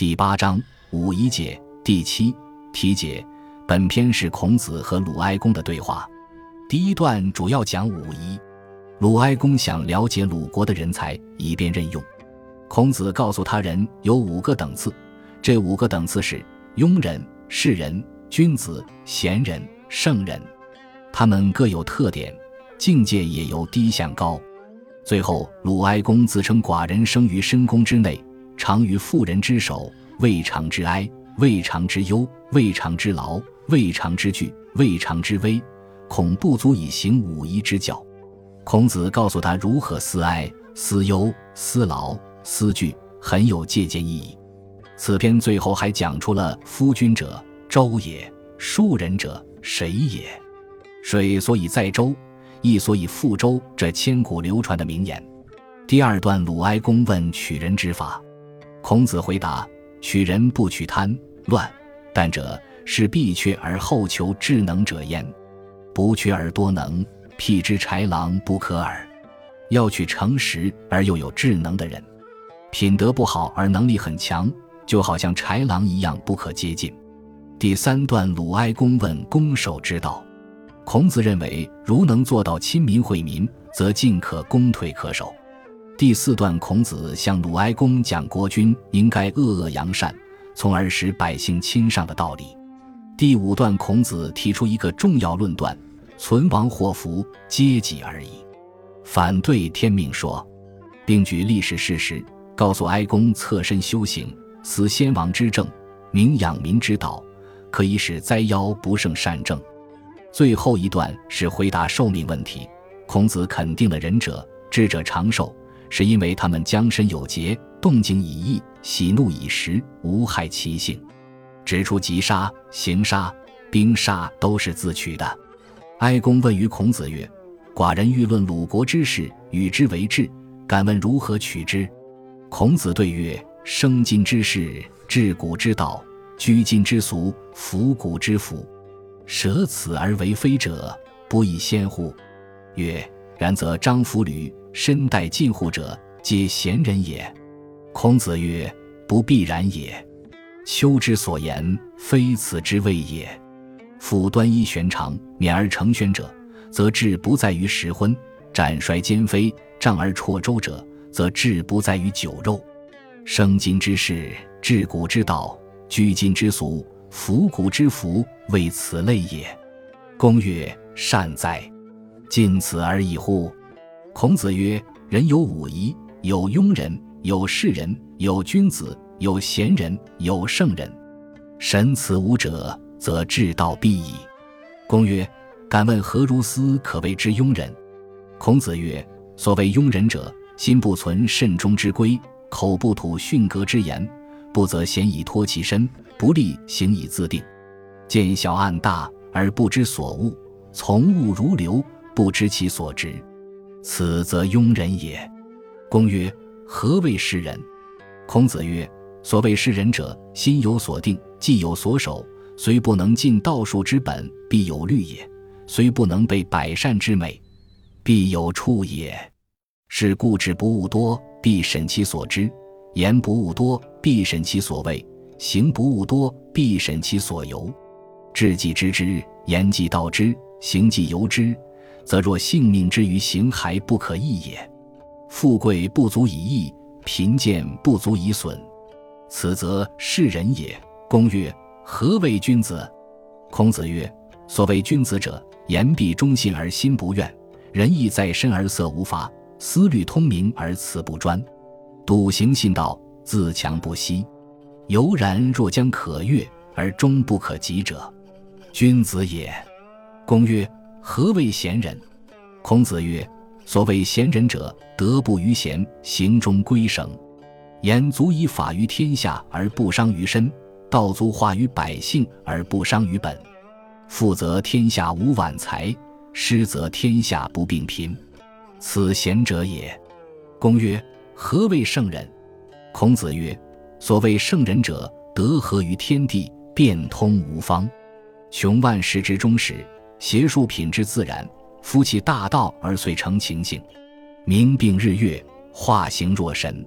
第八章五仪解第七题解。本篇是孔子和鲁哀公的对话。第一段主要讲五夷。鲁哀公想了解鲁国的人才，以便任用。孔子告诉他人有五个等次，这五个等次是庸人、士人、君子、贤人、圣人，他们各有特点，境界也由低向高。最后，鲁哀公自称寡人生于深宫之内，常于妇人之手，未尝之哀，未尝之忧，未尝之劳，未尝之惧，未尝之危，恐不足以行五夷之教。孔子告诉他如何思哀、思忧、思劳、思惧，很有借鉴意义。此篇最后还讲出了夫君者周也，庶人者谁也。水所以载舟。亦所以覆舟，这千古流传的名言。第二段，鲁哀公问取人之法，孔子回答：取人不取贪乱，但者是必缺而后求智能者焉。不缺而多能，辟之豺狼不可耳。要取诚实而又有智能的人，品德不好而能力很强，就好像豺狼一样不可接近。第三段，鲁哀公问攻守之道。孔子认为，如能做到亲民惠民，则进可攻，退可守。第四段，孔子向鲁哀公讲国君应该恶恶扬善，从而使百姓亲上的道理。第五段，孔子提出一个重要论断：存亡祸福，皆己而已。反对天命说，并举历史事实，告诉哀公侧身修行，思先王之政，明养民之道，可以使灾妖不胜善政。最后一段是回答寿命问题。孔子肯定了仁者、智者长寿，是因为他们将身有节，动静以义，喜怒以时，无害其性。指出急杀、行杀、兵杀都是自取的。哀公问于孔子曰：“寡人欲论鲁国之事，与之为治，敢问如何取之？”孔子对曰：“生今之事，治古之道；居今之俗，服古之服。”舍此而为非者，不亦先乎？曰：然则张服履身带近乎者，皆贤人也。孔子曰：不必然也。丘之所言，非此之谓也。夫端衣玄长，免而成宣者，则志不在于食荤；斩衰兼非，杖而绰周者，则志不在于酒肉。生今之事，治古之道，居今之俗。服古之福，为此类也。公曰：“善哉！尽此而已乎？”孔子曰：“人有五夷，有庸人，有士人，有君子，有贤人，有圣人。神此五者，则治道必矣。”公曰：“敢问何如斯可谓之庸人？”孔子曰：“所谓庸人者，心不存慎终之规，口不吐训格之言。”不则贤以托其身，不立行以自定。见小案大而不知所恶，从物如流，不知其所值，此则庸人也。公曰：何谓世人？孔子曰：所谓世人者，心有所定，既有所守。虽不能尽道术之本，必有虑也；虽不能备百善之美，必有处也。是故志不务多，必审其所知。言不务多，必审其所谓；行不务多，必审其所由。志既知之，言既道之，行既由之，则若性命之于形骸不可易也。富贵不足以易，贫贱不足以损，此则是人也。公曰：何谓君子？孔子曰：所谓君子者，言必忠信而心不怨，仁义在身而色无法，思虑通明而辞不专。笃行信道，自强不息，悠然若将可悦而终不可及者，君子也。公曰：何谓贤人？孔子曰：所谓贤人者，德不逾贤，行中归省，言足以法于天下而不伤于身，道足化于百姓而不伤于本。富则天下无晚财，失则天下不并贫，此贤者也。公曰。何谓圣人？孔子曰：“所谓圣人者，德合于天地，变通无方，穷万事之中始，邪术品之自然，夫其大道而遂成情性，明并日月，化形若神。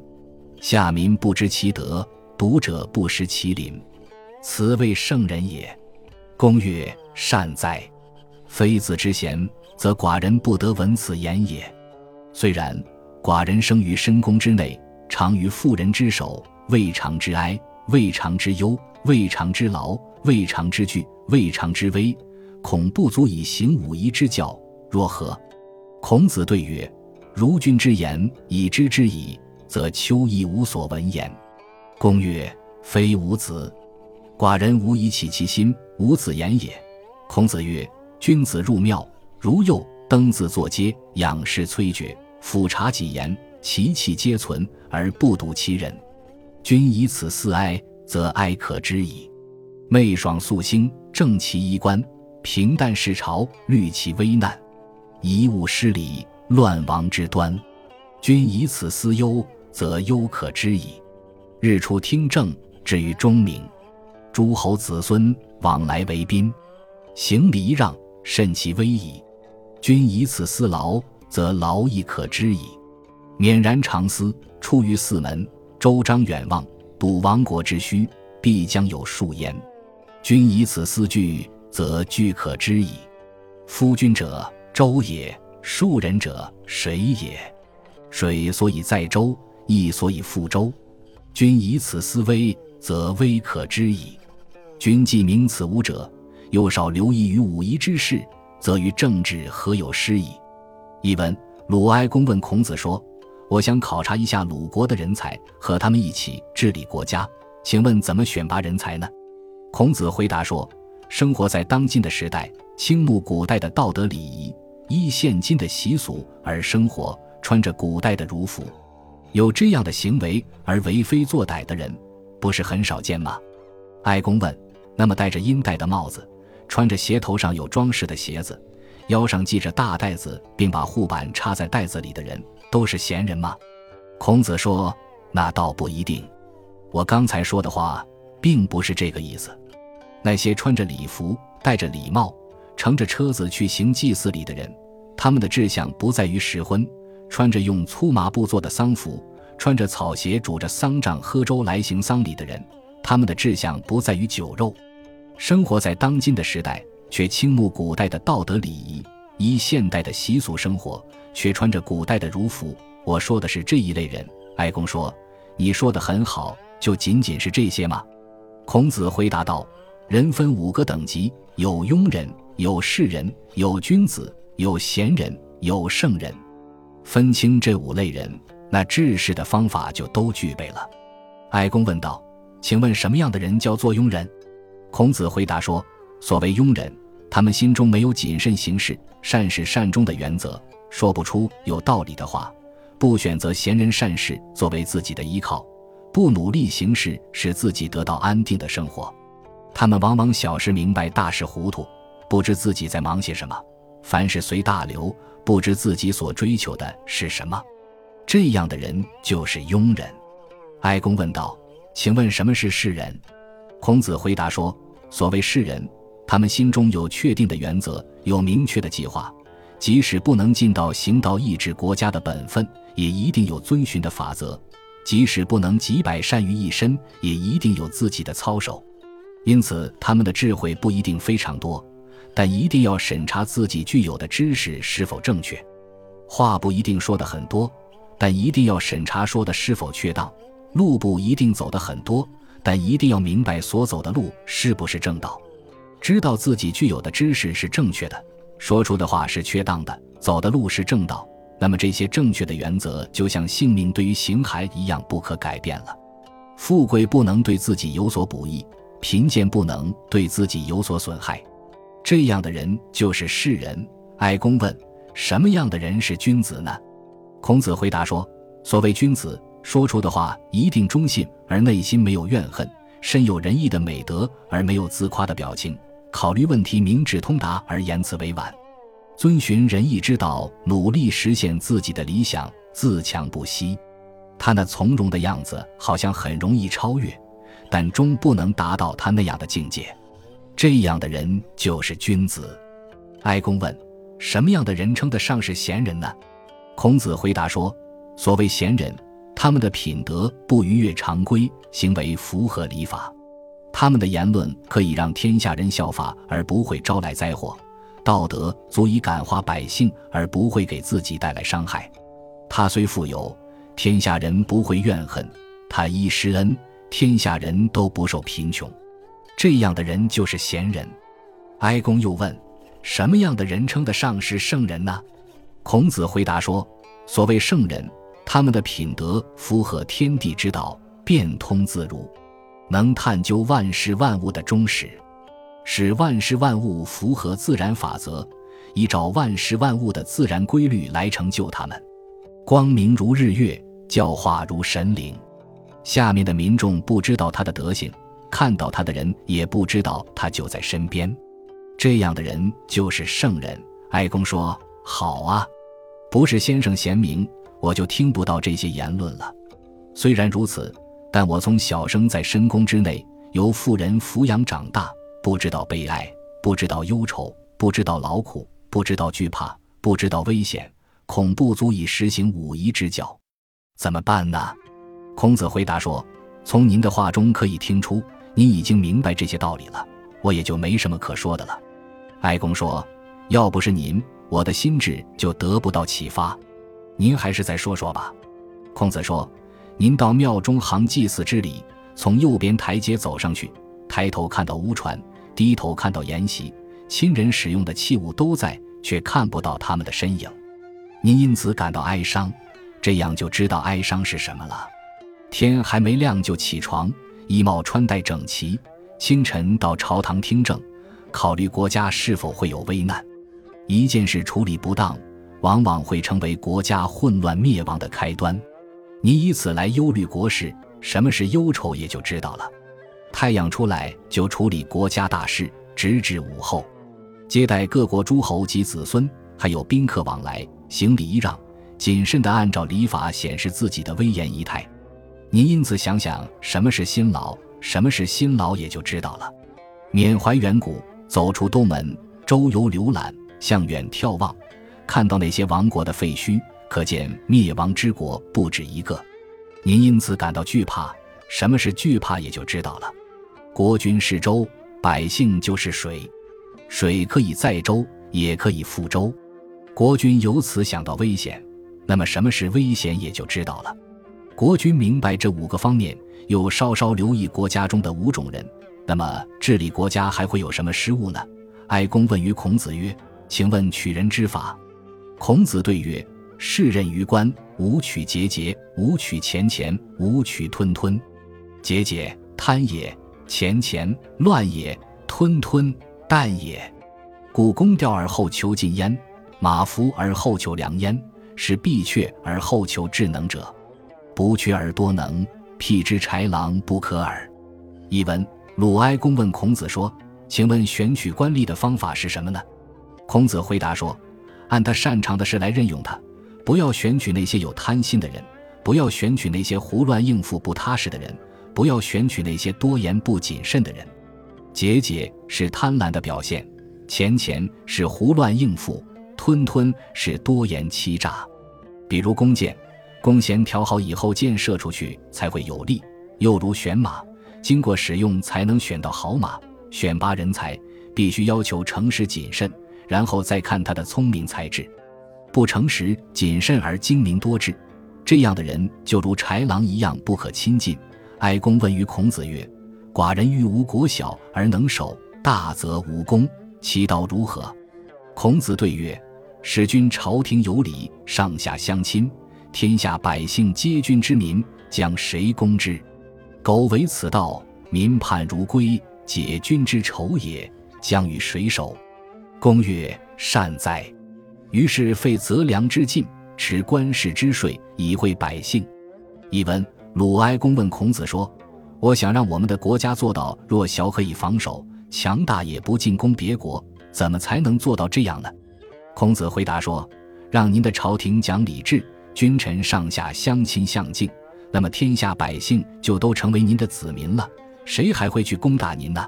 下民不知其德，读者不识其邻，此谓圣人也。”公曰：“善哉！非子之贤，则寡人不得闻此言也。虽然，寡人生于深宫之内，常于妇人之手，未尝之哀，未尝之忧，未尝之劳，未尝之惧，未尝之危，恐不足以行五夷之教，若何？”孔子对曰：“如君之言，已知之矣，则丘亦无所闻焉。”公曰：“非吾子，寡人无以启其心，无子言也。”孔子曰：“君子入庙，如幼登自作阶，仰视崔珏，俯察己言，其气皆存，而不睹其人。君以此四哀，则哀可知矣。昧爽肃兴，正其衣冠；平淡世朝，虑其危难。”遗物失礼，乱亡之端。君以此思忧，则忧可知矣。日出听政，至于钟鸣。诸侯子孙往来为宾，行礼让，甚其威矣。君以此思劳，则劳亦可知矣。勉然长思，出于四门，周章远望，睹亡国之需，必将有数焉。君以此思惧，则惧可知矣。夫君者。周也，庶人者水也。水所以载舟，亦所以覆舟。君以此思危，则危可知矣。君既明此五者，又少留意于武夷之事，则于政治何有失矣？译文：鲁哀公问孔子说：“我想考察一下鲁国的人才，和他们一起治理国家，请问怎么选拔人才呢？”孔子回答说：“生活在当今的时代，倾慕古代的道德礼仪。”依现今的习俗而生活，穿着古代的儒服，有这样的行为而为非作歹的人，不是很少见吗？哀公问：“那么戴着阴带的帽子，穿着鞋头上有装饰的鞋子，腰上系着大袋子，并把护板插在袋子里的人，都是闲人吗？”孔子说：“那倒不一定。我刚才说的话，并不是这个意思。那些穿着礼服、戴着礼帽。”乘着车子去行祭祀礼的人，他们的志向不在于食荤，穿着用粗麻布做的丧服，穿着草鞋拄着丧杖喝粥来行丧礼的人，他们的志向不在于酒肉。生活在当今的时代，却倾慕古代的道德礼仪，依现代的习俗生活，却穿着古代的儒服。我说的是这一类人。哀公说：“你说的很好，就仅仅是这些吗？”孔子回答道：“人分五个等级，有庸人。”有士人，有君子，有贤人，有圣人，分清这五类人，那治世的方法就都具备了。哀公问道：“请问什么样的人叫做庸人？”孔子回答说：“所谓庸人，他们心中没有谨慎行事、善始善终的原则，说不出有道理的话，不选择贤人善事作为自己的依靠，不努力行事使自己得到安定的生活。他们往往小事明白，大事糊涂。”不知自己在忙些什么，凡事随大流，不知自己所追求的是什么，这样的人就是庸人。哀公问道：“请问什么是士人？”孔子回答说：“所谓士人，他们心中有确定的原则，有明确的计划，即使不能尽到行道抑制国家的本分，也一定有遵循的法则；即使不能几百善于一身，也一定有自己的操守。因此，他们的智慧不一定非常多。”但一定要审查自己具有的知识是否正确，话不一定说的很多，但一定要审查说的是否确当；路不一定走的很多，但一定要明白所走的路是不是正道。知道自己具有的知识是正确的，说出的话是确当的，走的路是正道，那么这些正确的原则就像性命对于形骸一样不可改变了。富贵不能对自己有所补益，贫贱不能对自己有所损害。这样的人就是士人。哀公问：“什么样的人是君子呢？”孔子回答说：“所谓君子，说出的话一定忠信，而内心没有怨恨；身有仁义的美德，而没有自夸的表情；考虑问题明智通达，而言辞委婉；遵循仁义之道，努力实现自己的理想，自强不息。他那从容的样子，好像很容易超越，但终不能达到他那样的境界。”这样的人就是君子。哀公问：“什么样的人称得上是贤人呢？”孔子回答说：“所谓贤人，他。”们的品德不逾越常规，行为符合礼法。他们的言论可以让天下人效法，而不会招来灾祸；道德足以感化百姓，而不会给自己带来伤害。他虽富有，天下人不会怨恨；他一施恩，天下人都不受贫穷。这样的人就是贤人。哀公又问：“什么样的人称得上是圣人呢？”孔子回答说：“所谓圣人，他们的品德符合天地之道，变通自如。”能探究万事万物的终始，使万事万物符合自然法则，依照万事万物的自然规律来成就他们。光明如日月，教化如神灵。下面的民众不知道他的德行，看到他的人也不知道他就在身边。这样的人就是圣人。哀公说：“好啊，不是先生贤明，我就听不到这些言论了。虽然如此。”但我从小生在深宫之内，由妇人抚养长大，不知道悲哀，不知道忧愁，不知道劳苦，不知道惧怕，不知道危险，恐不足以实行武夷之教，怎么办呢？孔子回答说：“从您的话中可以听出，您已经明白这些道理了，我也就没什么可说的了。”哀公说：“要不是您，我的心智就得不到启发。您还是再说说吧。”孔子说。您到庙中行祭祀之礼，从右边台阶走上去，抬头看到屋船，低头看到筵席，亲人使用的器物都在，却看不到他们的身影。您因此感到哀伤，这样就知道哀伤是什么了。天还没亮就起床，衣帽穿戴整齐，清晨到朝堂听政，考虑国家是否会有危难。一件事处理不当，往往会成为国家混乱灭亡的开端。你以此来忧虑国事，什么是忧愁也就知道了。太阳出来就处理国家大事，直至午后，接待各国诸侯及子孙，还有宾客往来，行礼让，谨慎地按照礼法显示自己的威严仪态。您因此想想什么是辛劳，什么是辛劳也就知道了。缅怀远古，走出东门，周游浏览，向远眺望，看到那些亡国的废墟。可见灭亡之国不止一个，您因此感到惧怕。什么是惧怕，也就知道了。国君是舟，百姓就是水，水可以载舟，也可以覆舟。国君由此想到危险，那么什么是危险，也就知道了。国君明白这五个方面，又稍稍留意国家中的五种人，那么治理国家还会有什么失误呢？哀公问于孔子曰：“请问取人之法？”孔子对曰。世任于官，无取节节，无取钱钱，无取吞吞。节节，贪也；钱钱，乱也；吞吞，淡也。故宫调而后求进焉，马服而后求良焉，是必阙而后求智能者。不缺而多能，辟之豺狼不可耳。译文：鲁哀公问孔子说：“请问选取官吏的方法是什么呢？”孔子回答说：“按他擅长的事来任用他。”不要选取那些有贪心的人，不要选取那些胡乱应付不踏实的人，不要选取那些多言不谨慎的人。节俭是贪婪的表现，钱钱是胡乱应付，吞吞是多言欺诈。比如弓箭，弓弦调好以后，箭射出去才会有力；又如选马，经过使用才能选到好马。选拔人才，必须要求诚实谨慎，然后再看他的聪明才智。不诚实、谨慎而精明多智，这样的人就如豺狼一样不可亲近。哀公问于孔子曰：“寡人欲无国小而能守，大则无功，其道如何？”孔子对曰：“使君朝廷有礼，上下相亲，天下百姓皆君之民，将谁攻之？苟为此道，民叛如归，解君之仇也，将与谁守？”公曰：“善哉。”于是废择良之禁，持官士之税，以惠百姓。译文：鲁哀公问孔子说：“我想让我们的国家做到弱小可以防守，强大也不进攻别国，怎么才能做到这样呢？”孔子回答说：“让您的朝廷讲礼制，君臣上下相亲相敬，那么天下百姓就都成为您的子民了，谁还会去攻打您呢？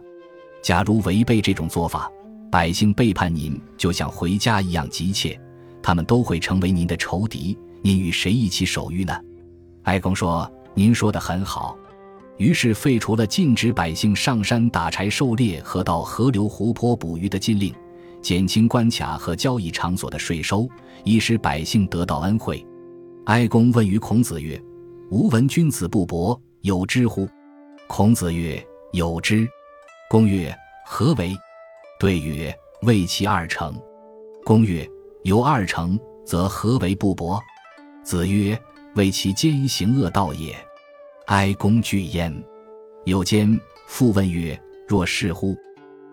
假如违背这种做法，”百姓背叛您，就像回家一样急切，他们都会成为您的仇敌。您与谁一起守御呢？哀公说：“您说的很好。”于是废除了禁止百姓上山打柴狩猎和到河流湖泊捕鱼的禁令，减轻关卡和交易场所的税收，以使百姓得到恩惠。哀公问于孔子曰：“吾闻君子不博，有之乎？”孔子曰：“有之。”公曰：“何为？”对曰：“为其二成。”公曰：“有二成，则何为不博？”子曰：“为其奸行恶道也。”哀公惧焉。有间复问曰：“若是乎？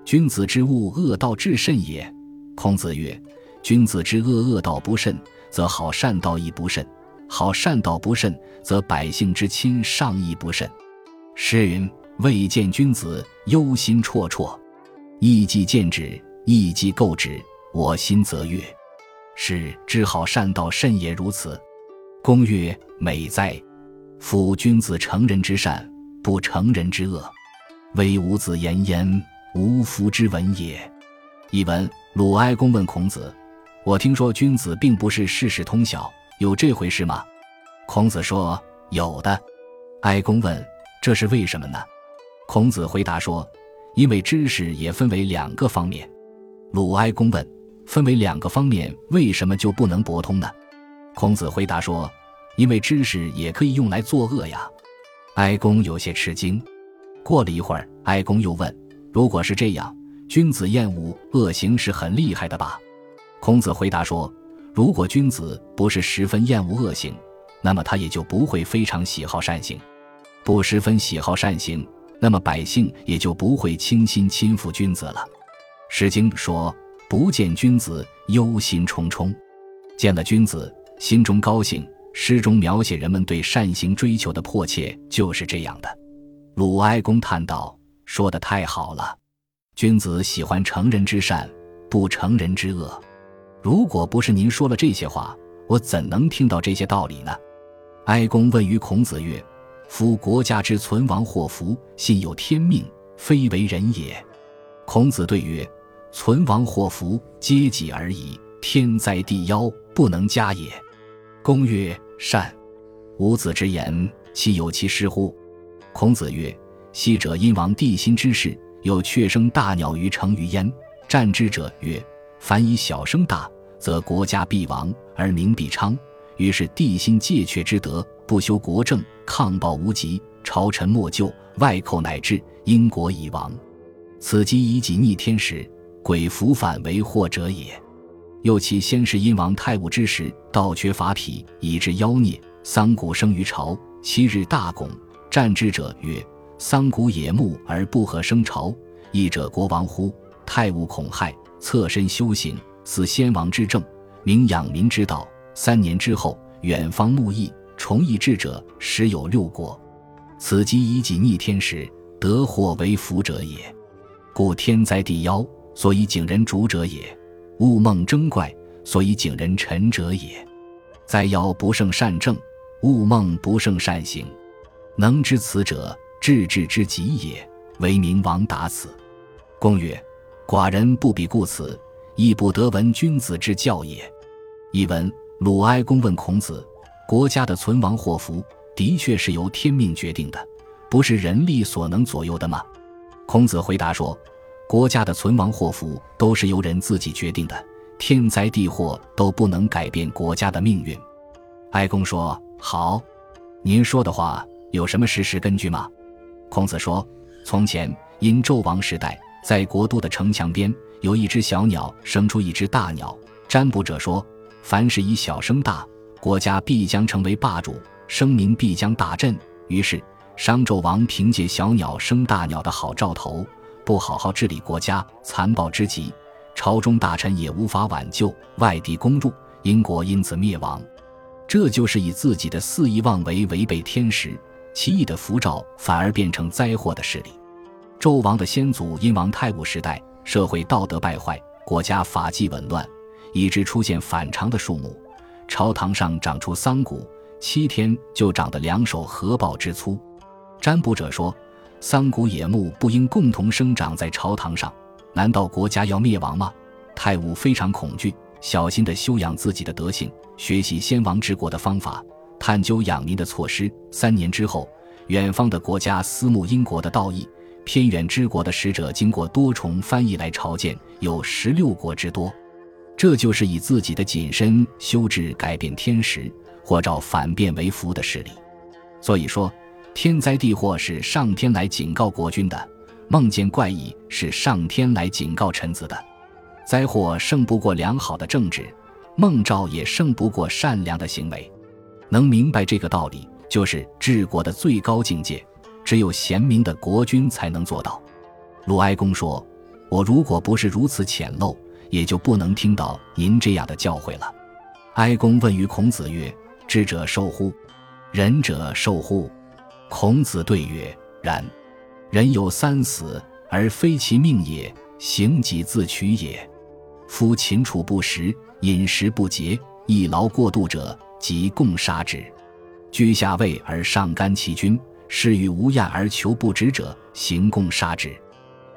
君子之恶恶道至甚也。”孔子曰：“君子之恶恶道不甚，则好善道亦不甚；好善道不慎，则百姓之亲尚亦不慎。诗云：‘未见君子，忧心忡忡。’亦既见之，亦既构之，我心则悦。是知好善道甚也如此。”公曰：“美哉！”夫君子成人之善，不成人之恶，唯吾子言焉，无夫之闻也。译文：鲁哀公问孔子：“我听说君子并不是事事通晓，有这回事吗？”孔子说：“有的。”哀公问：“这是为什么呢？”孔子回答说：“因为知识也分为两个方面。”鲁哀公问：“分为两个方面，为什么就不能博通呢？”孔子回答说。因为知识也可以用来作恶呀，哀公有些吃惊。过了一会儿，哀公又问：“如果是这样，君子厌恶恶行是很厉害的吧？”孔子回答说：“如果君子不是十分厌恶恶行，那么他也就不会非常喜好善行；不十分喜好善行，那么百姓也就不会倾心亲附君子了。”《诗经》说：“不见君子，忧心忡忡；见了君子，心中高兴。”诗中描写人们对善行追求的迫切，就是这样的。鲁哀公叹道：“说的太好了，君子喜欢成人之善，不成人之恶。如果不是您说了这些话，我怎能听到这些道理呢？”哀公问于孔子曰：“夫国家之存亡祸福，信有天命，非为人也。”孔子对曰：“存亡祸福，皆己而已，天灾地夭，不能加也。”公曰：“善。”吾子之言，其有其失乎？孔子曰：“昔者殷王帝辛之事，有雀生大鸟于城于焉。战之者曰：‘凡以小生大，则国家必亡，而民必昌。’于是帝心戒却之德，不修国政，抗暴无极，朝臣莫救，外寇乃至，殷国已亡。此即以己逆天时，鬼伏反为祸者也。”又其先是殷王太武之时，盗缺伐匹，以致妖孽。桑谷生于朝，七日大拱。战之者曰：“桑谷野木而不合生朝，义者国亡乎？”太武恐害，侧身修行，似先王之政，明养民之道。三年之后，远方牧邑，崇义智者时有六国。此即以己逆天时，得祸为福者也。故天灾地夭，所以景人主者也。物梦争怪，所以景人臣者也。灾妖不胜善政，物梦不胜善行。能知此者，治治之极也。为明王达此。公曰：“寡人不比故此，亦不得闻君子之教也。”译文：鲁哀公问孔子：“国家的存亡祸福，的确是由天命决定的，不是人力所能左右的吗？”孔子回答说。国家的存亡祸福都是由人自己决定的，天灾地祸都不能改变国家的命运。哀公说：“好，您说的话有什么事实根据吗？”孔子说：“从前因纣王时代，在国都的城墙边有一只小鸟生出一只大鸟。占卜者说，凡是以小生大，国家必将成为霸主，声名必将大振。于是商纣王凭借小鸟生大鸟的好兆头。”不好好治理国家，残暴之极，朝中大臣也无法挽救，外敌攻入，英国因此灭亡。这就是以自己的肆意妄为违背天时，奇异的符咒反而变成灾祸的势力。纣王的先祖殷王太武时代，社会道德败坏，国家法纪紊乱，以致出现反常的树木。朝堂上长出桑谷，七天就长得两手合抱之粗。占卜者说。桑谷野木不应共同生长在朝堂上，难道国家要灭亡吗？太武非常恐惧，小心地修养自己的德行，学习先王治国的方法。探究养民的措施。三年之后，远方的国家思慕英国的道义，偏远之国的使者经过多重翻译来朝见，有十六国之多。这就是以自己的谨慎修治改变天时，或照反变为福的势力。所以说，天灾地祸是上天来警告国君的。梦见怪异是上天来警告臣子的，灾祸胜不过良好的政治，梦兆也胜不过善良的行为。能明白这个道理，就是治国的最高境界，只有贤明的国君才能做到。鲁哀公说：“我如果不是如此浅陋，也就不能听到您这样的教诲了。”哀公问于孔子曰：“智者受乎？仁者受乎？”孔子对曰：“然。”人有三死，而非其命也，行己自取也。夫秦楚不食，饮食不节，一劳过度者，即共杀之。居下位而上干其君，是与无厌而求不止者，行共杀之。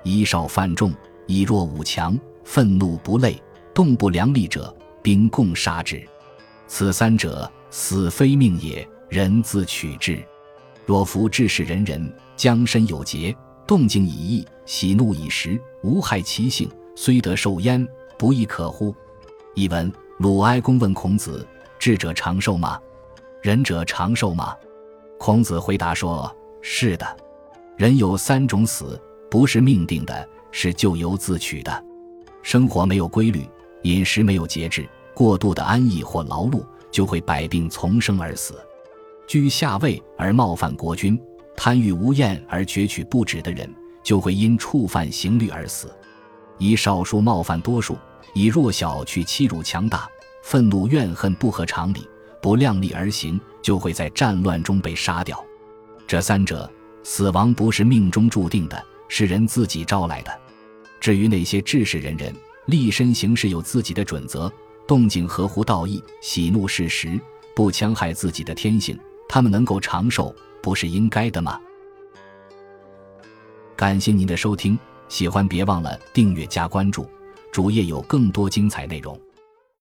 以少犯众，以弱侮强，愤怒不类，动不良力者，兵共杀之。此三者，死非命也，人自取之。若夫治世仁人。将身有节，动静以义，喜怒以时，无害其性，虽得受焉，不亦可乎？译文：鲁哀公问孔子：“智者长寿吗？仁者长寿吗？”孔子回答说：“是的。人有三种死，不是命定的，是咎由自取的。生活没有规律，饮食没有节制，过度的安逸或劳碌，就会百病丛生而死。居下位而冒犯国君。”贪欲无厌而攫取不止的人，就会因触犯刑律而死；以少数冒犯多数，以弱小去欺辱强大，愤怒怨恨不合常理，不量力而行，就会在战乱中被杀掉。这三者，死亡不是命中注定的，是人自己招来的。至于那些志士仁人，立身行事有自己的准则，动静合乎道义，喜怒适时，不戕害自己的天性，他们能够长寿。不是应该的吗？感谢您的收听，喜欢别忘了订阅加关注，主页有更多精彩内容。